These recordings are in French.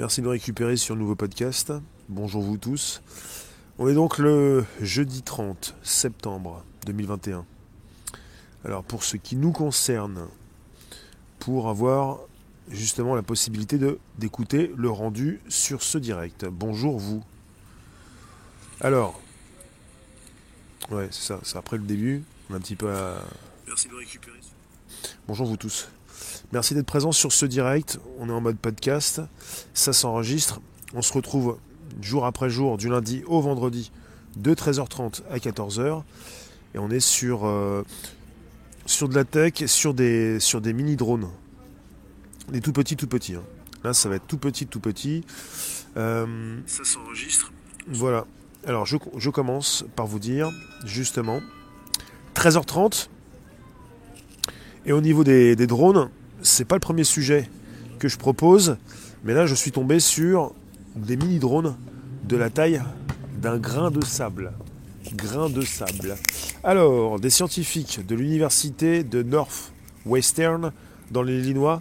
Merci de nous récupérer sur le nouveau podcast. Bonjour vous tous. On est donc le jeudi 30 septembre 2021. Alors pour ce qui nous concerne, pour avoir justement la possibilité d'écouter le rendu sur ce direct. Bonjour vous. Alors, ouais, c'est ça, c'est après le début. On a un petit peu à... Merci de récupérer. Bonjour vous tous. Merci d'être présents sur ce direct. On est en mode podcast. Ça s'enregistre. On se retrouve jour après jour, du lundi au vendredi, de 13h30 à 14h. Et on est sur, euh, sur de la tech, sur des, sur des mini-drones. Des tout petits, tout petits. Hein. Là, ça va être tout petit, tout petit. Euh, ça s'enregistre. Voilà. Alors, je, je commence par vous dire, justement, 13h30. Et au niveau des, des drones, c'est pas le premier sujet que je propose, mais là je suis tombé sur des mini-drones de la taille d'un grain de sable. Grain de sable. Alors, des scientifiques de l'université de Northwestern dans l'Illinois,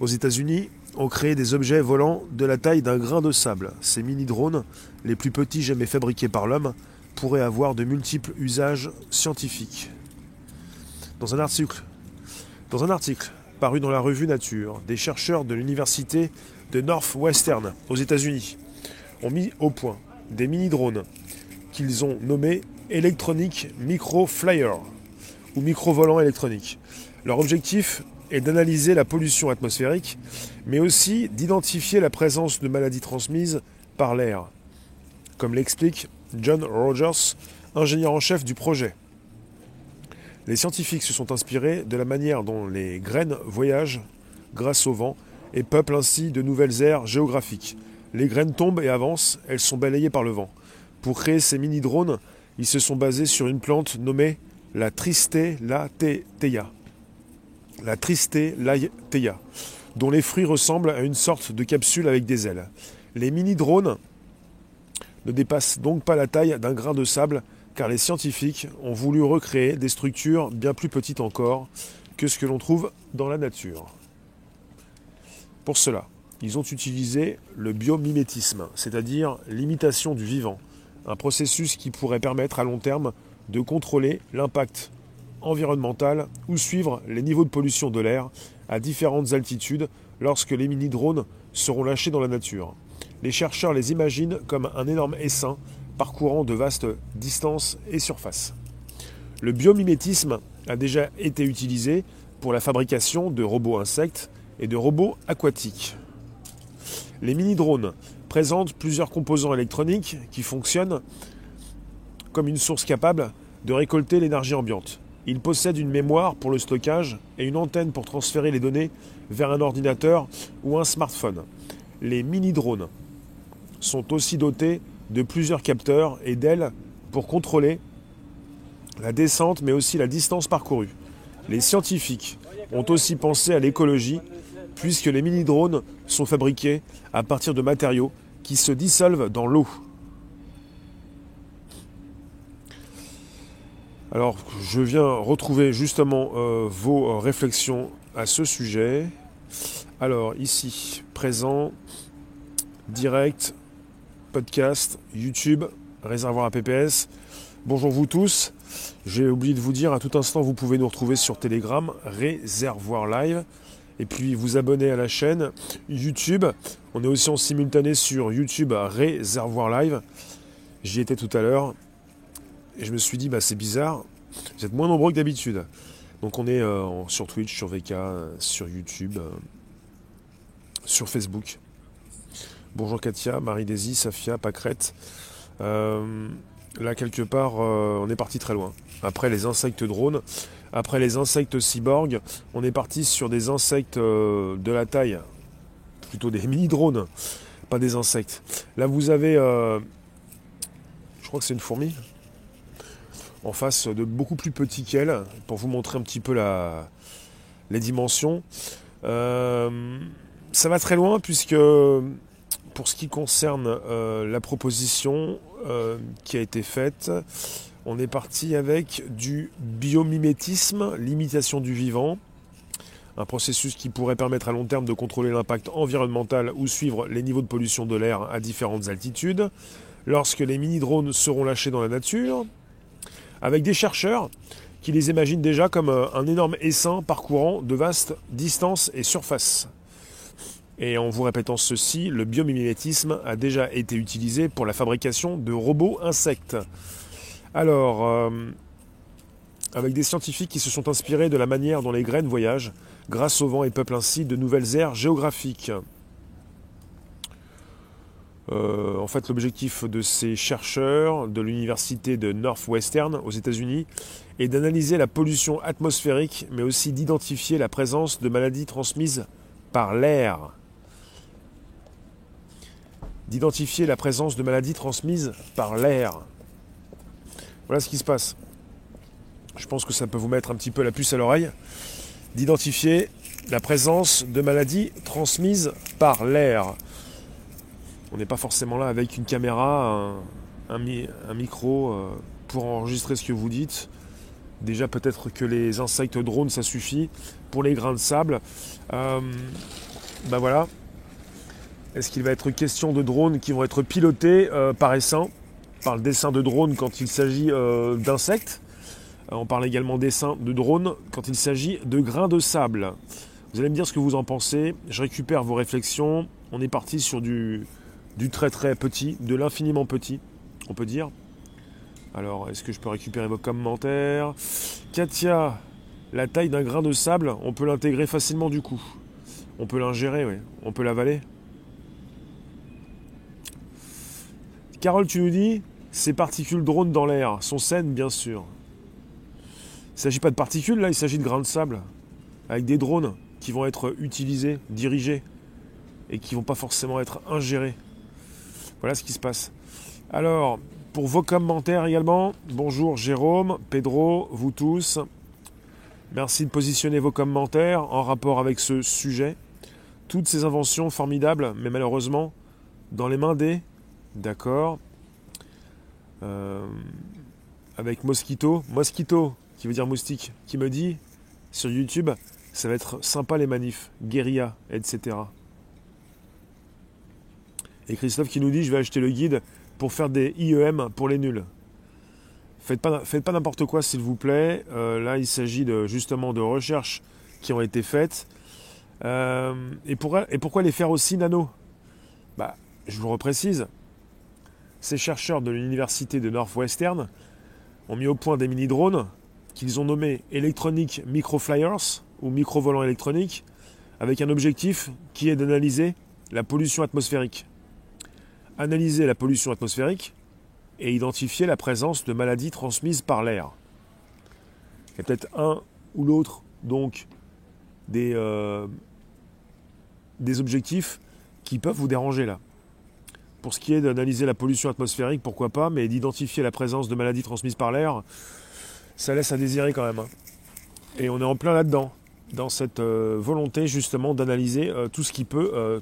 aux États-Unis, ont créé des objets volants de la taille d'un grain de sable. Ces mini-drones, les plus petits jamais fabriqués par l'homme, pourraient avoir de multiples usages scientifiques. Dans un article, dans un article paru dans la revue Nature, des chercheurs de l'université de Northwestern aux États-Unis ont mis au point des mini-drones qu'ils ont nommés Electronic Micro Flyer ou micro-volants électroniques. Leur objectif est d'analyser la pollution atmosphérique, mais aussi d'identifier la présence de maladies transmises par l'air, comme l'explique John Rogers, ingénieur en chef du projet. Les scientifiques se sont inspirés de la manière dont les graines voyagent grâce au vent et peuplent ainsi de nouvelles aires géographiques. Les graines tombent et avancent, elles sont balayées par le vent. Pour créer ces mini-drones, ils se sont basés sur une plante nommée la Tristelateia. La Tristelateia, dont les fruits ressemblent à une sorte de capsule avec des ailes. Les mini-drones ne dépassent donc pas la taille d'un grain de sable car les scientifiques ont voulu recréer des structures bien plus petites encore que ce que l'on trouve dans la nature. Pour cela, ils ont utilisé le biomimétisme, c'est-à-dire l'imitation du vivant, un processus qui pourrait permettre à long terme de contrôler l'impact environnemental ou suivre les niveaux de pollution de l'air à différentes altitudes lorsque les mini-drones seront lâchés dans la nature. Les chercheurs les imaginent comme un énorme essaim parcourant de vastes distances et surfaces. Le biomimétisme a déjà été utilisé pour la fabrication de robots insectes et de robots aquatiques. Les mini-drones présentent plusieurs composants électroniques qui fonctionnent comme une source capable de récolter l'énergie ambiante. Ils possèdent une mémoire pour le stockage et une antenne pour transférer les données vers un ordinateur ou un smartphone. Les mini-drones sont aussi dotés de plusieurs capteurs et d'ailes pour contrôler la descente mais aussi la distance parcourue. Les scientifiques ont aussi pensé à l'écologie puisque les mini-drones sont fabriqués à partir de matériaux qui se dissolvent dans l'eau. Alors, je viens retrouver justement euh, vos réflexions à ce sujet. Alors, ici, présent, direct, podcast, YouTube, réservoir à PPS. Bonjour vous tous. J'ai oublié de vous dire, à tout instant, vous pouvez nous retrouver sur Telegram, Réservoir Live. Et puis vous abonner à la chaîne YouTube. On est aussi en simultané sur YouTube Réservoir Live. J'y étais tout à l'heure. Et je me suis dit, bah, c'est bizarre. Vous êtes moins nombreux que d'habitude. Donc on est euh, sur Twitch, sur VK, sur YouTube, euh, sur Facebook. Bonjour Katia, Marie-Daisy, Safia, Pacrette. Euh, là, quelque part, euh, on est parti très loin. Après les insectes drones, après les insectes cyborgs, on est parti sur des insectes euh, de la taille, plutôt des mini-drones, pas des insectes. Là, vous avez, je crois que c'est une fourmi, en face de beaucoup plus petit qu'elle, pour vous montrer un petit peu la, les dimensions. ça va très loin puisque pour ce qui concerne euh, la proposition euh, qui a été faite, on est parti avec du biomimétisme, l'imitation du vivant, Un processus qui pourrait permettre à long terme de contrôler l'impact environnemental ou suivre les niveaux de pollution de l'air à différentes altitudes. Lorsque les mini-drones seront lâchés dans la nature, avec des chercheurs qui les imaginent déjà comme euh, un énorme essaim parcourant de vastes distances et surfaces. Et en vous répétant ceci, le biomimétisme a déjà été utilisé pour la fabrication de robots insectes. Alors, euh, avec des scientifiques qui se sont inspirés de la manière dont les graines voyagent, grâce au vent et peuplent ainsi de nouvelles aires géographiques. Euh, en fait, l'objectif de ces chercheurs de l'université de Northwestern aux États-Unis est d'analyser la pollution atmosphérique, mais aussi d'identifier la présence de maladies transmises par l'air d'identifier la présence de maladies transmises par l'air. Voilà ce qui se passe. Je pense que ça peut vous mettre un petit peu la puce à l'oreille. D'identifier la présence de maladies transmises par l'air. On n'est pas forcément là avec une caméra, un, micro euh, pour enregistrer ce que vous dites. Déjà peut-être que les insectes drones ça suffit. Pour les grains de sable, ben voilà, est-ce qu'il va être question de drones qui vont être pilotés euh, par essaim, par le dessin de drones quand il s'agit euh, d'insectes? Euh, On parle également dessin de drones quand il s'agit de grains de sable. Vous allez me dire ce que vous en pensez. Je récupère vos réflexions. On est parti sur du, du très très petit, de l'infiniment petit, on peut dire. Alors, est-ce que je peux récupérer vos commentaires? Katia, la taille d'un grain de sable, on peut l'intégrer facilement du coup. On peut l'ingérer, oui. On peut l'avaler. Carole, tu nous dis, ces particules drones dans l'air sont saines, bien sûr. Il ne s'agit pas de particules, là, il s'agit de grains de sable, avec des drones qui vont être utilisés, dirigés, et qui ne vont pas forcément être ingérés. Voilà ce qui se passe. Alors, pour vos commentaires également, bonjour Jérôme, Pedro, vous tous. Merci de positionner vos commentaires en rapport avec ce sujet. Toutes ces inventions formidables, mais malheureusement, dans les mains des D'accord. Euh, avec Mosquito. Mosquito, qui veut dire moustique, qui me dit sur YouTube, ça va être sympa les manifs, guérilla, etc. Et Christophe qui nous dit, je vais acheter le guide pour faire des IEM pour les nuls. Faites pas, faites pas n'importe quoi s'il vous plaît. Euh, là, il s'agit de, justement de recherches qui ont été faites. Euh, et, et pourquoi les faire aussi nano? Bah, Je vous reprécise, ces chercheurs de l'université de Northwestern ont mis au point des mini-drones qu'ils ont nommés Electronic Microflyers ou micro-volants électroniques avec un objectif qui est d'analyser la pollution atmosphérique. Analyser la pollution atmosphérique et identifier la présence de maladies transmises par l'air. Il y a peut-être un ou l'autre donc des, euh, des objectifs qui peuvent vous déranger là. Pour ce qui est d'analyser la pollution atmosphérique, pourquoi pas, mais d'identifier la présence de maladies transmises par l'air, ça laisse à désirer quand même. Hein. Et on est en plein là-dedans, dans cette euh, volonté justement d'analyser euh, tout ce qui peut euh,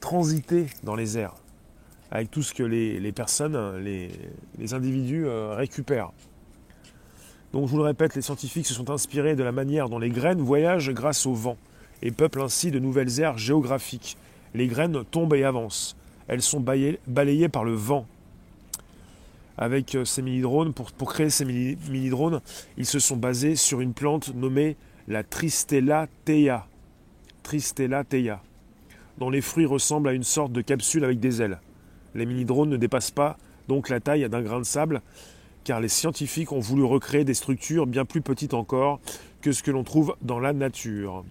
transiter dans les airs, avec tout ce que les, personnes, les, les individus récupèrent. Donc je vous le répète, les scientifiques se sont inspirés de la manière dont les graines voyagent grâce au vent et peuplent ainsi de nouvelles aires géographiques. Les graines tombent et avancent elles sont balayées, par le vent. Avec euh, ces mini-drones, pour, créer ces mini-drones, ils se sont basés sur une plante nommée la Tristella thea. Tristella thea, dont les fruits ressemblent à une sorte de capsule avec des ailes. Les mini-drones ne dépassent pas donc la taille d'un grain de sable, car les scientifiques ont voulu recréer des structures bien plus petites encore que ce que l'on trouve dans la nature.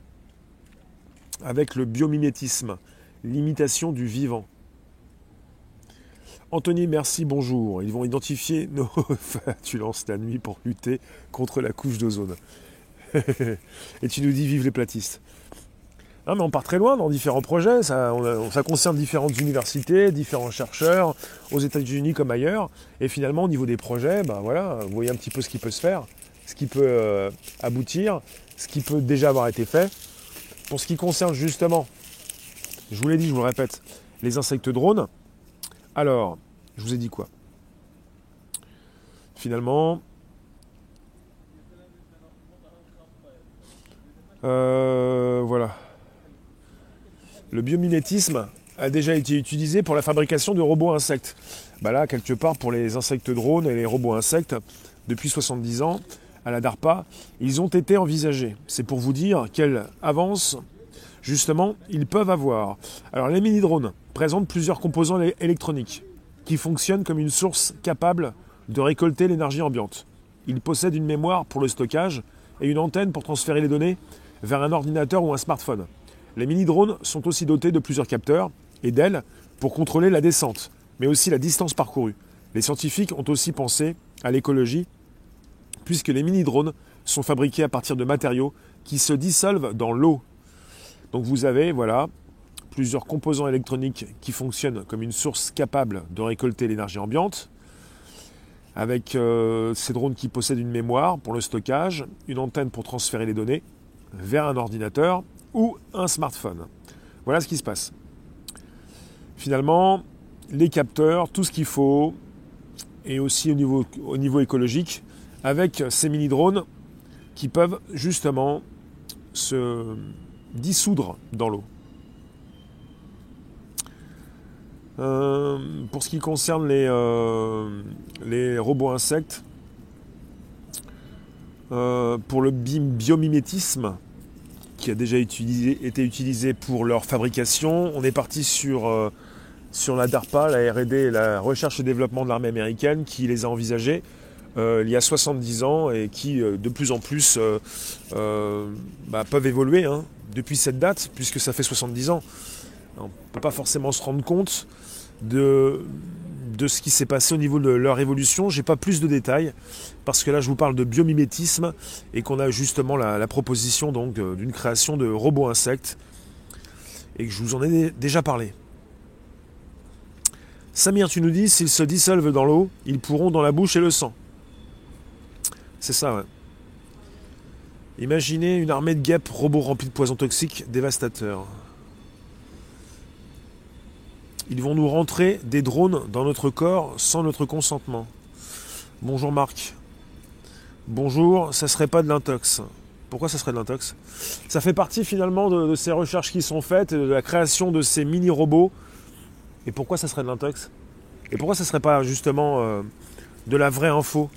Avec le biomimétisme, l'imitation du vivant. Anthony, merci, bonjour. Ils vont identifier nos flatulences la nuit pour lutter contre la couche d'ozone. Et tu nous dis vive les platistes. Non, mais on part très loin dans différents projets. Ça, ça, concerne différentes universités, différents chercheurs, aux États-Unis comme ailleurs. Et finalement, au niveau des projets, ben voilà, vous voyez un petit peu ce qui peut se faire, ce qui peut euh, aboutir, ce qui peut déjà avoir été fait. Pour ce qui concerne justement, je vous l'ai dit, je vous le répète, les insectes drones, alors, je vous ai dit quoi? Finalement, euh, biomimétisme a déjà été utilisé pour la fabrication de robots insectes. Bah là, quelque part, pour les insectes drones et les robots insectes, depuis 70 ans, à la DARPA, ils ont été envisagés. C'est pour vous dire quelle avance, justement, ils peuvent avoir. Alors, les mini-drones présentent plusieurs composants électroniques qui fonctionnent comme une source capable de récolter l'énergie ambiante. Ils possèdent une mémoire pour le stockage et une antenne pour transférer les données vers un ordinateur ou un smartphone. Les mini-drones sont aussi dotés de plusieurs capteurs et d'ailes pour contrôler la descente, mais aussi la distance parcourue. Les scientifiques ont aussi pensé à l'écologie, puisque les mini-drones sont fabriqués à partir de matériaux qui se dissolvent dans l'eau. Donc vous avez, voilà, plusieurs composants électroniques qui fonctionnent comme une source capable de récolter l'énergie ambiante, avec euh, ces drones qui possèdent une mémoire pour le stockage, une antenne pour transférer les données vers un ordinateur ou un smartphone. Voilà ce qui se passe. Finalement, les capteurs, tout ce qu'il faut, et aussi au niveau, au niveau écologique, avec ces mini-drones qui peuvent justement se dissoudre dans l'eau. Euh, pour ce qui concerne les, euh, robots insectes, euh, pour le biomimétisme, qui a déjà été utilisé pour leur fabrication, on est parti sur, sur la DARPA, la RD, la recherche et développement de l'armée américaine, qui les a envisagés il y a 70 ans et qui de plus en plus bah, peuvent évoluer hein, depuis cette date, puisque ça fait 70 ans. On ne peut pas forcément se rendre compte de, de ce qui s'est passé au niveau de leur évolution. J'ai pas plus de détails parce que là je vous parle de biomimétisme et qu'on a justement la, proposition donc euh, d'une création de robots insectes et que je vous en ai déjà parlé. Samir, tu nous dis s'ils se dissolvent dans l'eau, ils pourront dans la bouche et le sang. C'est ça, ouais. Imaginez une armée de guêpes robots remplis de poisons toxiques dévastateurs. Ils vont nous rentrer des drones dans notre corps sans notre consentement. Bonjour Marc. Bonjour, ça serait pas de l'intox. Pourquoi ça serait de l'intox? Ça fait partie finalement de, ces recherches qui sont faites, de la création de ces mini-robots. Et pourquoi ça serait de l'intox? Et pourquoi ça serait pas justement euh, de la vraie info?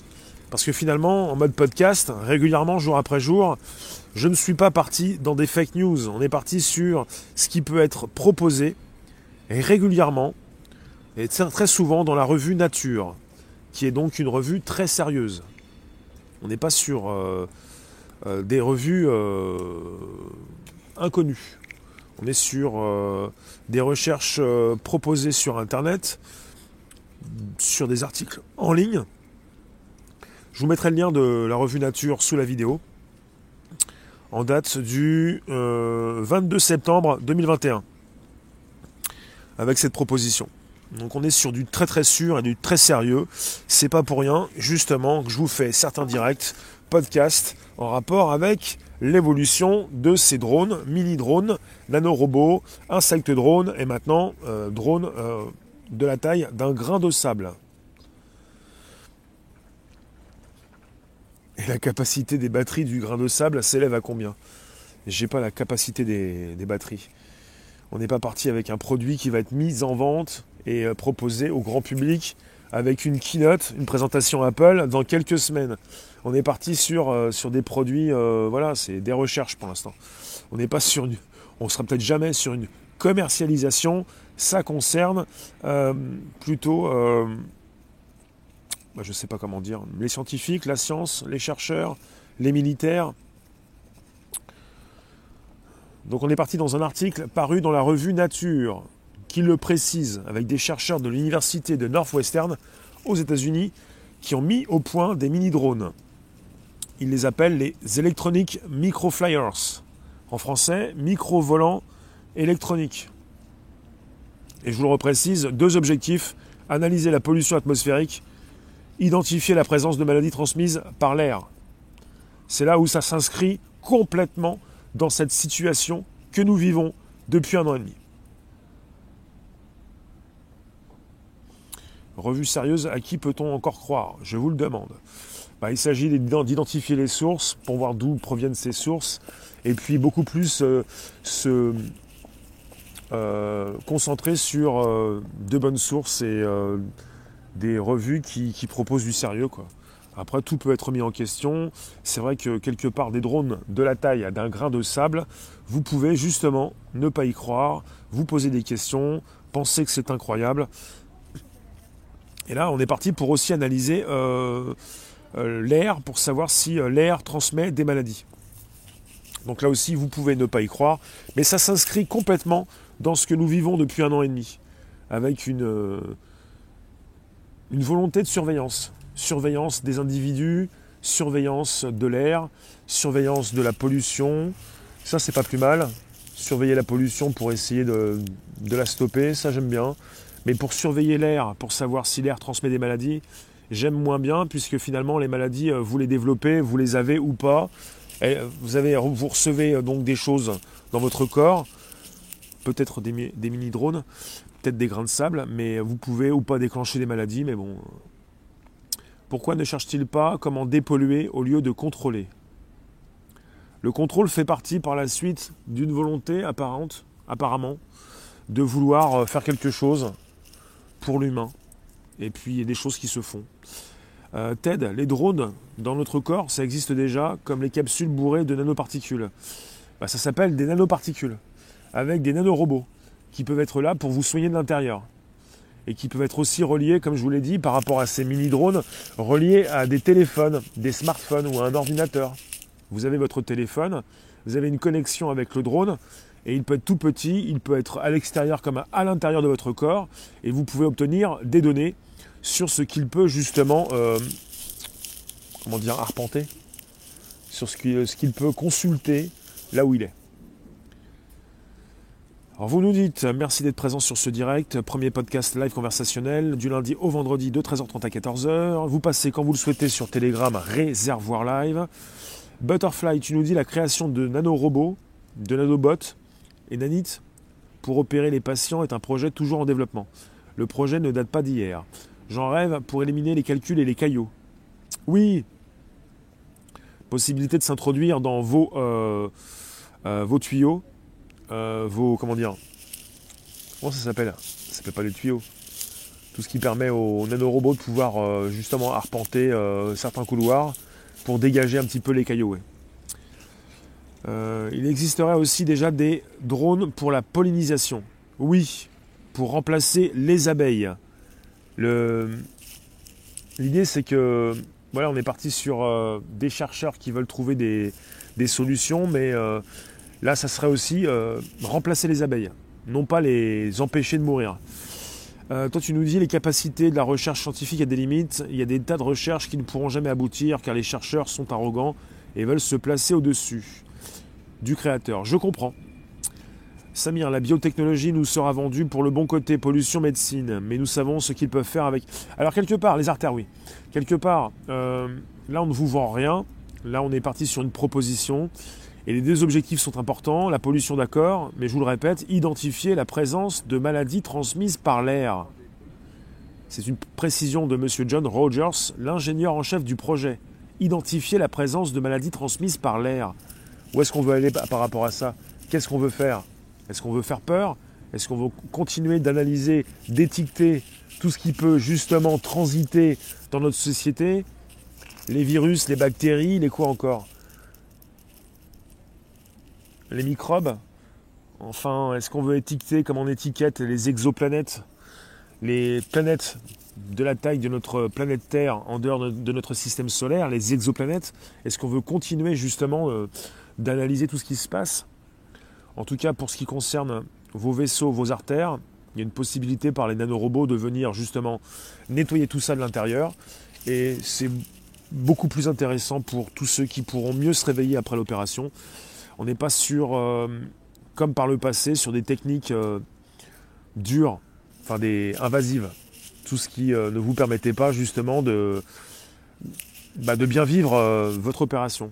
Parce que finalement, en mode podcast, régulièrement, jour après jour, je ne suis pas parti dans des fake news. On est parti sur ce qui peut être proposé régulièrement, et très souvent dans la revue Nature, qui est donc une revue très sérieuse. On n'est pas sur euh, euh, des revues euh, inconnues. On est sur des recherches proposées sur Internet, sur des articles en ligne. Je vous mettrai le lien de la revue Nature sous la vidéo, en date du 22 septembre 2021 avec cette proposition. Donc on est sur du très très sûr et du très sérieux. C'est pas pour rien, justement, que je vous fais certains directs, podcasts, en rapport avec l'évolution de ces drones, mini-drones, nanorobots, insectes drones et maintenant euh, drones euh, de la taille d'un grain de sable. Et la capacité des batteries du grain de sable s'élève à combien? J'ai pas la capacité des batteries. On n'est pas parti avec un produit qui va être mis en vente et euh, proposé au grand public avec une keynote, une présentation Apple dans quelques semaines. On est parti sur, euh, des produits, euh, voilà, c'est des recherches pour l'instant. On n'est pas sur une, on sera peut-être jamais sur une commercialisation. Ça concerne plutôt, bah, je ne sais pas comment dire, les scientifiques, la science, les chercheurs, les militaires, donc on est parti dans un article paru dans la revue Nature, qui le précise, avec des chercheurs de l'université de Northwestern aux États-Unis, qui ont mis au point des mini-drones. Ils les appellent les Electronic Microflyers. En français, micro-volants électroniques. Et je vous le reprécise, deux objectifs, analyser la pollution atmosphérique, identifier la présence de maladies transmises par l'air. C'est là où ça s'inscrit complètement dans cette situation que nous vivons depuis un an et demi. Revue sérieuse, à qui peut-on encore croire? Je vous le demande. Bah, il s'agit d'identifier les sources pour voir d'où proviennent ces sources et puis beaucoup plus euh, se, concentré sur de bonnes sources et des revues qui, qui, proposent du sérieux. Quoi. Après, tout peut être mis en question. C'est vrai que quelque part, des drones de la taille d'un grain de sable, vous pouvez justement ne pas y croire, vous poser des questions, penser que c'est incroyable. Et là, on est parti pour aussi analyser euh, euh, l'air, pour savoir si euh, l'air transmet des maladies. Donc là aussi, vous pouvez ne pas y croire, mais ça s'inscrit complètement dans ce que nous vivons depuis un an et demi, avec une, une volonté de surveillance surveillance des individus, surveillance de l'air, surveillance de la pollution. Ça, c'est pas plus mal. Surveiller la pollution pour essayer de, la stopper, ça j'aime bien. Mais pour surveiller l'air, pour savoir si l'air transmet des maladies, j'aime moins bien, puisque finalement les maladies, euh, vous les développez, vous les avez ou pas. Et euh, vous, recevez euh, donc des choses dans votre corps, peut-être des, des mini-drones, peut-être des grains de sable, mais vous pouvez ou pas déclencher des maladies, mais bon, pourquoi ne cherche-t-il pas comment dépolluer au lieu de contrôler? Le contrôle fait partie par la suite d'une volonté apparente, apparemment, de vouloir euh, faire quelque chose pour l'humain. Et puis il y a des choses qui se font. Euh, Ted, les drones dans notre corps, ça existe déjà comme les capsules bourrées de nanoparticules. Bah, ça s'appelle des nanoparticules, avec des nanorobots, qui peuvent être là pour vous soigner de l'intérieur et qui peuvent être aussi reliés, comme je vous l'ai dit, par rapport à ces mini-drones, reliés à des téléphones, des smartphones ou à un ordinateur. Vous avez votre téléphone, vous avez une connexion avec le drone, et il peut être tout petit, il peut être à l'extérieur comme à l'intérieur de votre corps, et vous pouvez obtenir des données sur ce qu'il peut justement, euh, comment dire, arpenter, sur ce qu'il peut consulter là où il est. Alors vous nous dites merci d'être présent sur ce direct, premier podcast live conversationnel du lundi au vendredi de 13h30 à 14h. Vous passez quand vous le souhaitez sur Telegram Réservoir Live. Butterfly, tu nous dis la création de nanorobots, de nanobots et nanites pour opérer les patients est un projet toujours en développement. Le projet ne date pas d'hier. J'en rêve pour éliminer les calculs et les caillots. Oui, possibilité de s'introduire dans vos, euh, euh, vos tuyaux euh, vos. Comment dire Comment ça s'appelle? Ça s'appelle pas les tuyaux. Tout ce qui permet aux nanorobots de pouvoir euh, justement arpenter euh, certains couloirs pour dégager un petit peu les cailloux. il existerait aussi déjà des drones pour la pollinisation. Oui, pour remplacer les abeilles. L'idée c'est que voilà, on est parti sur des chercheurs qui veulent trouver des, des solutions, mais Là, ça serait aussi euh, remplacer les abeilles, non pas les empêcher de mourir. Euh, toi, tu nous dis les capacités de la recherche scientifique a des limites. Il y a des tas de recherches qui ne pourront jamais aboutir car les chercheurs sont arrogants et veulent se placer au-dessus du créateur. Je comprends. Samir, la biotechnologie nous sera vendue pour le bon côté pollution médecine, mais nous savons ce qu'ils peuvent faire avec. Alors quelque part, les artères, oui. Quelque part, euh, là on ne vous vend rien. Là on est parti sur une proposition. Et les deux objectifs sont importants, la pollution d'accord, mais je vous le répète, identifier la présence de maladies transmises par l'air. C'est une précision de M. John Rogers, l'ingénieur en chef du projet. Identifier la présence de maladies transmises par l'air. Où est-ce qu'on veut aller par rapport à ça? Qu'est-ce qu'on veut faire? Est-ce qu'on veut faire peur? Est-ce qu'on veut continuer d'analyser, d'étiqueter tout ce qui peut justement transiter dans notre société? Les virus, les bactéries, les quoi encore? Les microbes. Enfin, est-ce qu'on veut étiqueter comme on étiquette les exoplanètes, les planètes de la taille de notre planète Terre en dehors de notre système solaire, les exoplanètes? Est-ce qu'on veut continuer justement euh, d'analyser tout ce qui se passe? En tout cas, pour ce qui concerne vos vaisseaux, vos artères, il y a une possibilité par les nanorobots de venir justement nettoyer tout ça de l'intérieur. Et c'est beaucoup plus intéressant pour tous ceux qui pourront mieux se réveiller après l'opération on n'est pas sur, euh, comme par le passé, sur des techniques euh, dures, enfin des invasives. Tout ce qui euh, ne vous permettait pas justement de, bah, bien vivre votre opération.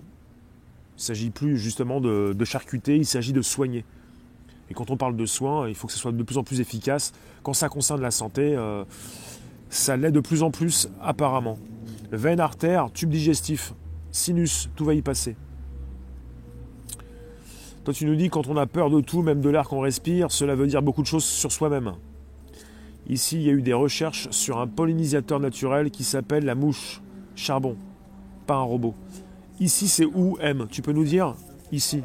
Il ne s'agit plus justement de, charcuter, il s'agit de soigner. Et quand on parle de soins, il faut que ce soit de plus en plus efficace. Quand ça concerne la santé, ça l'est de plus en plus apparemment. Veine, artère, tube digestif, sinus, tout va y passer. Toi, tu nous dis quand on a peur de tout, même de l'air qu'on respire, cela veut dire beaucoup de choses sur soi-même. Ici, il y a eu des recherches sur un pollinisateur naturel qui s'appelle la mouche charbon, pas un robot. Ici, c'est où M Tu peux nous dire? Ici.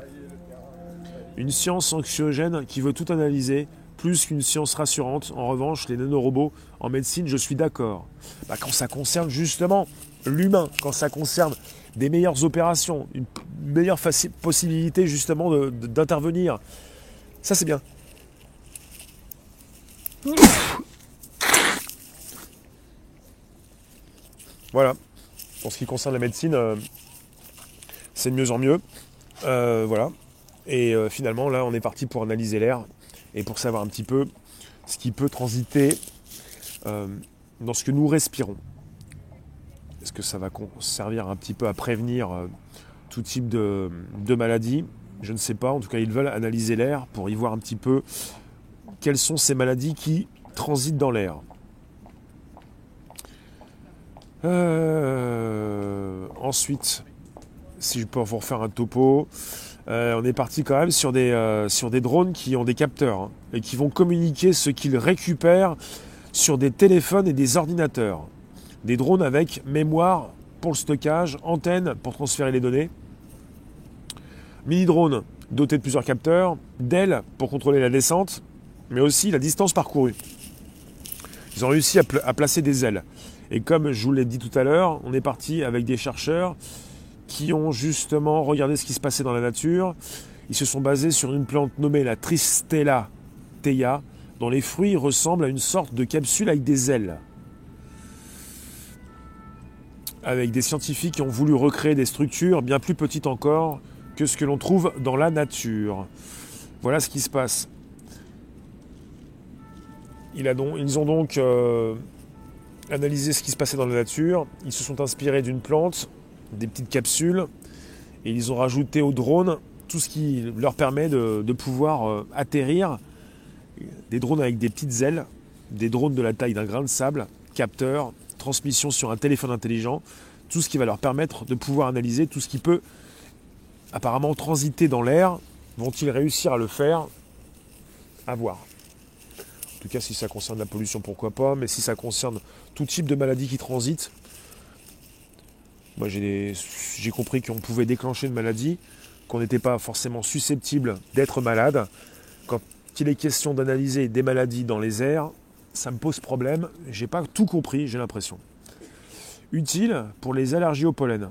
Une science anxiogène qui veut tout analyser, plus qu'une science rassurante. En revanche, les nanorobots en médecine, je suis d'accord. Bah, quand ça concerne justement l'humain, quand ça concerne des meilleures opérations, une meilleure possibilité justement d'intervenir. Ça c'est bien. Voilà. Pour ce qui concerne la médecine, euh, c'est de mieux en mieux. Euh, voilà. Et euh, finalement, là, on est parti pour analyser l'air et pour savoir un petit peu ce qui peut transiter dans ce que nous respirons. Est-ce que ça va servir un petit peu à prévenir euh, tout type de, maladies? Je ne sais pas. En tout cas, ils veulent analyser l'air pour y voir un petit peu quelles sont ces maladies qui transitent dans l'air. Euh, ensuite, si je peux vous refaire un topo, euh, on est parti quand même sur des, sur des drones qui ont des capteurs hein, et qui vont communiquer ce qu'ils récupèrent sur des téléphones et des ordinateurs des drones avec mémoire pour le stockage, antenne pour transférer les données, mini-drone doté de plusieurs capteurs, d'ailes pour contrôler la descente, mais aussi la distance parcourue. Ils ont réussi à, à placer des ailes. Et comme je vous l'ai dit tout à l'heure, on est parti avec des chercheurs qui ont justement regardé ce qui se passait dans la nature. Ils se sont basés sur une plante nommée la Tristella teia, dont les fruits ressemblent à une sorte de capsule avec des ailes avec des scientifiques qui ont voulu recréer des structures bien plus petites encore que ce que l'on trouve dans la nature. Voilà ce qui se passe. ils ont donc euh, analysé ce qui se passait dans la nature. Ils se sont inspirés d'une plante, des petites capsules, et ils ont rajouté au drone tout ce qui leur permet de, pouvoir euh, atterrir. Des drones avec des petites ailes, des drones de la taille d'un grain de sable, capteurs, transmission sur un téléphone intelligent, tout ce qui va leur permettre de pouvoir analyser tout ce qui peut apparemment transiter dans l'air. Vont-ils réussir à le faire? À voir. En tout cas, si ça concerne la pollution, pourquoi pas, mais si ça concerne tout type de maladie qui transite, moi j'ai compris qu'on pouvait déclencher une maladie, qu'on n'était pas forcément susceptible d'être malade. Quand il est question d'analyser des maladies dans les airs, ça me pose problème. J'ai pas tout compris, j'ai l'impression. Utile pour les allergies au pollen.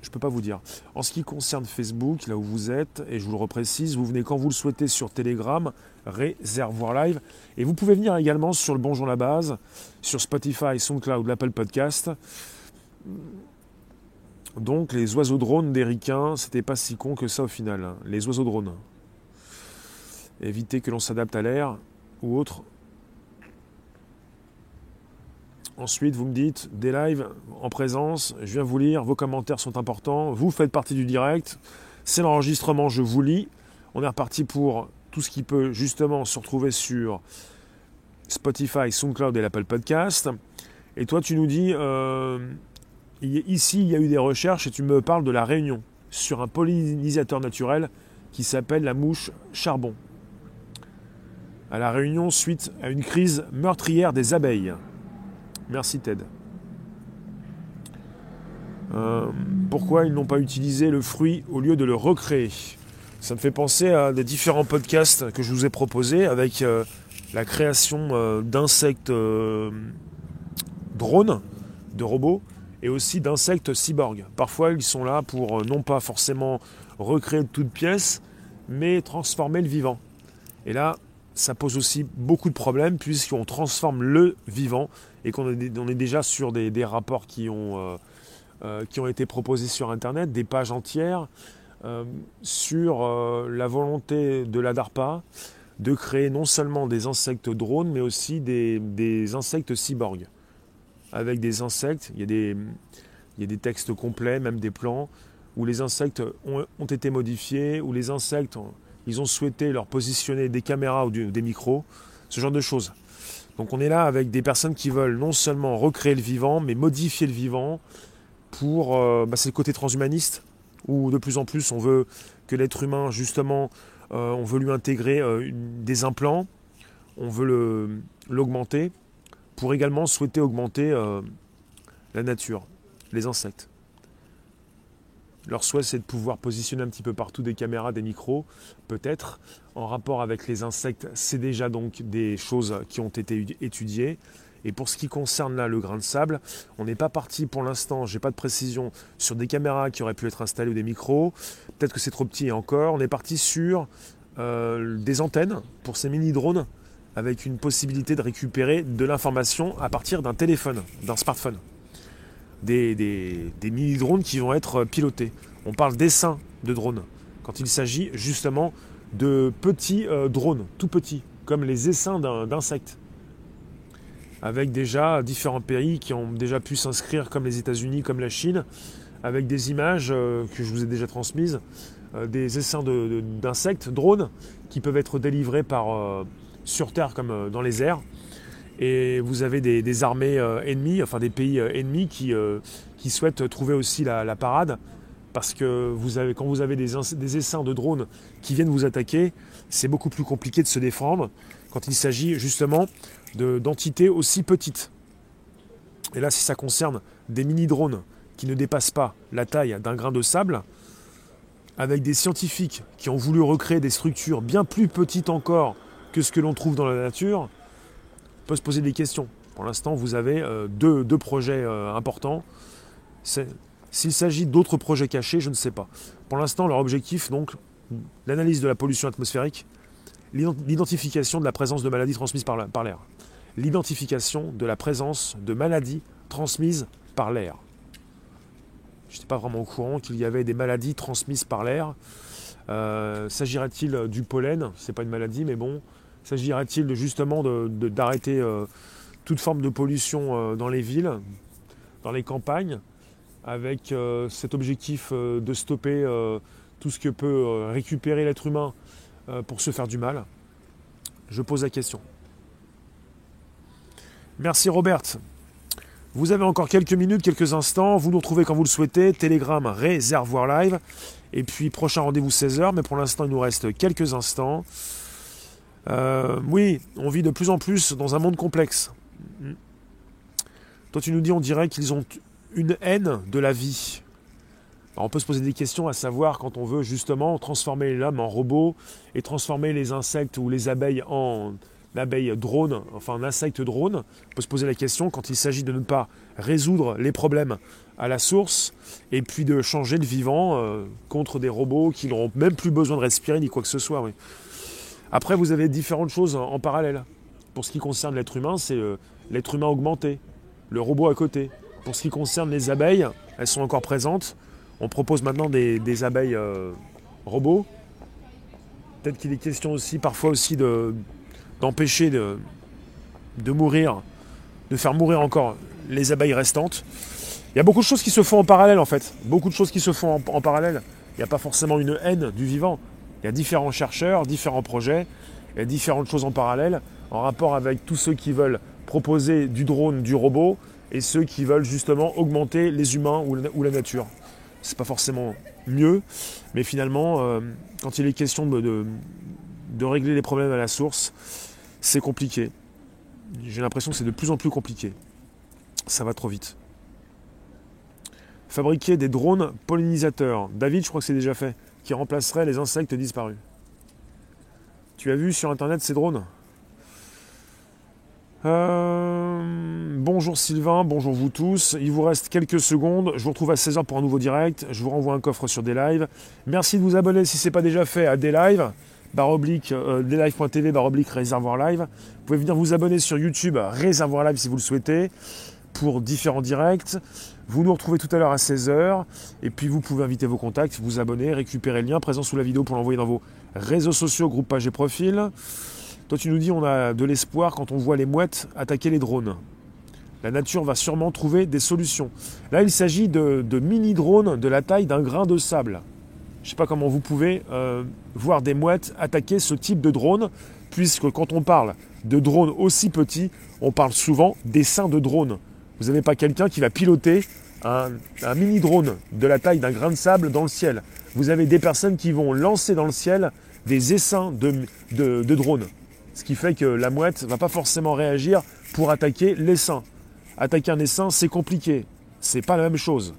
Je peux pas vous dire. En ce qui concerne Facebook, là où vous êtes, et je vous le reprécise, vous venez quand vous le souhaitez sur Telegram, Réservoir Live. Et vous pouvez venir également sur le Bonjour la base, sur Spotify, SoundCloud, l'Apple Podcast. Donc les oiseaux drones d'Eriquin, c'était pas si con que ça au final. Les oiseaux drones. Éviter que l'on s'adapte à l'air ou autre Ensuite, vous me dites des lives en présence, je viens vous lire, vos commentaires sont importants, vous faites partie du direct, c'est l'enregistrement, je vous lis. On est reparti pour tout ce qui peut justement se retrouver sur Spotify, SoundCloud et l'Apple Podcast. Et toi, tu nous dis, euh, ici, il y a eu des recherches et tu me parles de la Réunion sur un pollinisateur naturel qui s'appelle la mouche charbon. À la Réunion, suite à une crise meurtrière des abeilles. Merci Ted. Euh, pourquoi ils n'ont pas utilisé le fruit au lieu de le recréer? Ça me fait penser à des différents podcasts que je vous ai proposés avec euh, la création euh, d'insectes drones, de robots, et aussi d'insectes cyborgs. Parfois, ils sont là pour non pas forcément recréer de toutes pièces, mais transformer le vivant. Et là, ça pose aussi beaucoup de problèmes puisqu'on transforme le vivant et qu'on est, déjà sur des, rapports qui ont, euh, euh, qui ont été proposés sur Internet, des pages entières euh, sur la volonté de la DARPA de créer non seulement des insectes drones, mais aussi des, insectes cyborgs. Avec des insectes, il y, a des, textes complets, même des plans, où les insectes ont, ont été modifiés, où les insectes ils ont souhaité leur positionner des caméras ou des micros, ce genre de choses. Donc on est là avec des personnes qui veulent non seulement recréer le vivant, mais modifier le vivant pour... Euh, bah, c'est le côté transhumaniste, où de plus en plus on veut que l'être humain, justement, euh, on veut lui intégrer euh, des implants, on veut l'augmenter, pour également souhaiter augmenter la nature, les insectes. Leur souhait, c'est de pouvoir positionner un petit peu partout des caméras, des micros, peut-être. En rapport avec les insectes, c'est déjà donc des choses qui ont été étudiées. Et pour ce qui concerne là le grain de sable, on n'est pas parti pour l'instant, j'ai pas de précision sur des caméras qui auraient pu être installées ou des micros. Peut-être que c'est trop petit encore. On est parti sur euh, des antennes pour ces mini drones avec une possibilité de récupérer de l'information à partir d'un téléphone, d'un smartphone des, mini-drones qui vont être pilotés. On parle d'essaims de drones, quand il s'agit justement de petits euh, drones, tout petits, comme les essaims d'insectes. Avec déjà différents pays qui ont déjà pu s'inscrire, comme les États-Unis, comme la Chine, avec des images euh, que je vous ai déjà transmises, euh, des essaims d'insectes, drones, qui peuvent être délivrés sur Terre comme dans les airs, et vous avez des, armées euh, ennemies, enfin des pays euh, ennemis qui, euh, qui, souhaitent trouver aussi la, parade. Parce que quand vous avez des, des essaims de drones qui viennent vous attaquer, c'est beaucoup plus compliqué de se défendre quand il s'agit justement d'entités aussi petites. Et là, si ça concerne des mini-drones qui ne dépassent pas la taille d'un grain de sable, avec des scientifiques qui ont voulu recréer des structures bien plus petites encore que ce que l'on trouve dans la nature, peut se poser des questions. Pour l'instant, vous avez euh, deux, projets euh, importants. S'il s'agit d'autres projets cachés, je ne sais pas. Pour l'instant, leur objectif, donc, l'analyse de la pollution atmosphérique, l'identification de la présence de maladies transmises par l'air. L'identification de la présence de maladies transmises par l'air. Je n'étais pas vraiment au courant qu'il y avait des maladies transmises par l'air. Euh, s'agirait-il du pollen? C'est pas une maladie, mais bon, S'agirait-il justement d'arrêter euh, toute forme de pollution euh, dans les villes, dans les campagnes, avec euh, cet objectif de stopper tout ce que peut récupérer l'être humain pour se faire du mal? Je pose la question. Merci Robert. Vous avez encore quelques minutes, quelques instants. Vous nous retrouvez quand vous le souhaitez. Telegram, réservoir live. Et puis prochain rendez-vous 16h. Mais pour l'instant, il nous reste quelques instants. Euh, oui, on vit de plus en plus dans un monde complexe. Toi, tu nous dis, on dirait qu'ils ont une haine de la vie. on peut se poser des questions à savoir quand on veut justement transformer l'homme en robot et transformer les insectes ou les abeilles en abeilles drone, enfin en insecte drone. On peut se poser la question quand il s'agit de ne pas résoudre les problèmes à la source et puis de changer le vivant euh, contre des robots qui n'auront même plus besoin de respirer ni quoi que ce soit. Après, vous avez différentes choses en, parallèle. Pour ce qui concerne l'être humain, c'est euh, l'être humain augmenté, le robot à côté. Pour ce qui concerne les abeilles, elles sont encore présentes. On propose maintenant des, abeilles euh, robots. Peut-être qu'il est question aussi, parfois aussi, d'empêcher de, de, mourir, de faire mourir encore les abeilles restantes. Il y a beaucoup de choses qui se font en parallèle en fait. Beaucoup de choses qui se font en parallèle. Il n'y a pas forcément une haine du vivant. Il y a différents chercheurs, différents projets, il y a différentes choses en parallèle en rapport avec tous ceux qui veulent proposer du drone, du robot, et ceux qui veulent justement augmenter les humains ou la, nature. C'est pas forcément mieux, mais finalement, euh, quand il est question de, de, régler les problèmes à la source, c'est compliqué. J'ai l'impression que c'est de plus en plus compliqué. Ça va trop vite. Fabriquer des drones pollinisateurs. David, je crois que c'est déjà fait qui remplacerait les insectes disparus. Tu as vu sur internet ces drones? Euh, bonjour Sylvain, bonjour vous tous. Il vous reste quelques secondes. Je vous retrouve à 16h pour un nouveau direct. Je vous renvoie un coffre sur des lives. Merci de vous abonner si ce n'est pas déjà fait à des lives. Barre oblique, euh, réservoir live. Vous pouvez venir vous abonner sur YouTube, réservoir live si vous le souhaitez, pour différents directs. Vous nous retrouvez tout à l'heure à 16h. Et puis vous pouvez inviter vos contacts, vous abonner, récupérer le lien présent sous la vidéo pour l'envoyer dans vos réseaux sociaux, groupe page et profil. Toi tu nous dis on a de l'espoir quand on voit les mouettes attaquer les drones. La nature va sûrement trouver des solutions. Là il s'agit de, mini-drones de la taille d'un grain de sable. Je sais pas comment vous pouvez euh, voir des mouettes attaquer ce type de drone, puisque quand on parle de drones aussi petits, on parle souvent des seins de drones. Vous n'avez pas quelqu'un qui va piloter un, mini drone de la taille d'un grain de sable dans le ciel. Vous avez des personnes qui vont lancer dans le ciel des essaims de, drones. Ce qui fait que la mouette ne va pas forcément réagir pour attaquer l'essaim. Attaquer un essaim, c'est compliqué. C'est pas la même chose.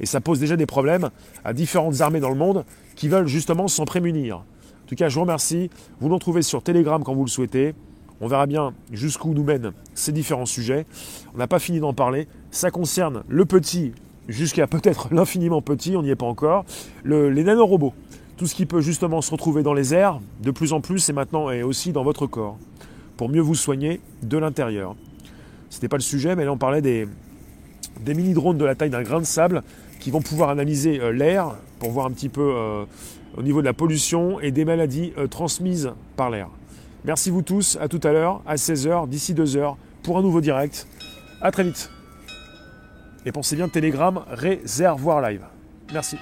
Et ça pose déjà des problèmes à différentes armées dans le monde qui veulent justement s'en prémunir. En tout cas, je vous remercie. Vous nous trouvez sur Telegram quand vous le souhaitez. On verra bien jusqu'où nous mènent ces différents sujets. On n'a pas fini d'en parler. Ça concerne le petit jusqu'à peut-être l'infiniment petit, on n'y est pas encore. les nanorobots, tout ce qui peut justement se retrouver dans les airs, de plus en plus et maintenant et aussi dans votre corps, pour mieux vous soigner de l'intérieur. Ce n'était pas le sujet, mais là on parlait des, mini-drones de la taille d'un grain de sable qui vont pouvoir analyser euh, l'air pour voir un petit peu euh, au niveau de la pollution et des maladies euh, transmises par l'air. Merci vous tous, à tout à l'heure, à 16h, d'ici 2h, pour un nouveau direct. A très vite. Et pensez bien, Telegram, réservoir live. Merci.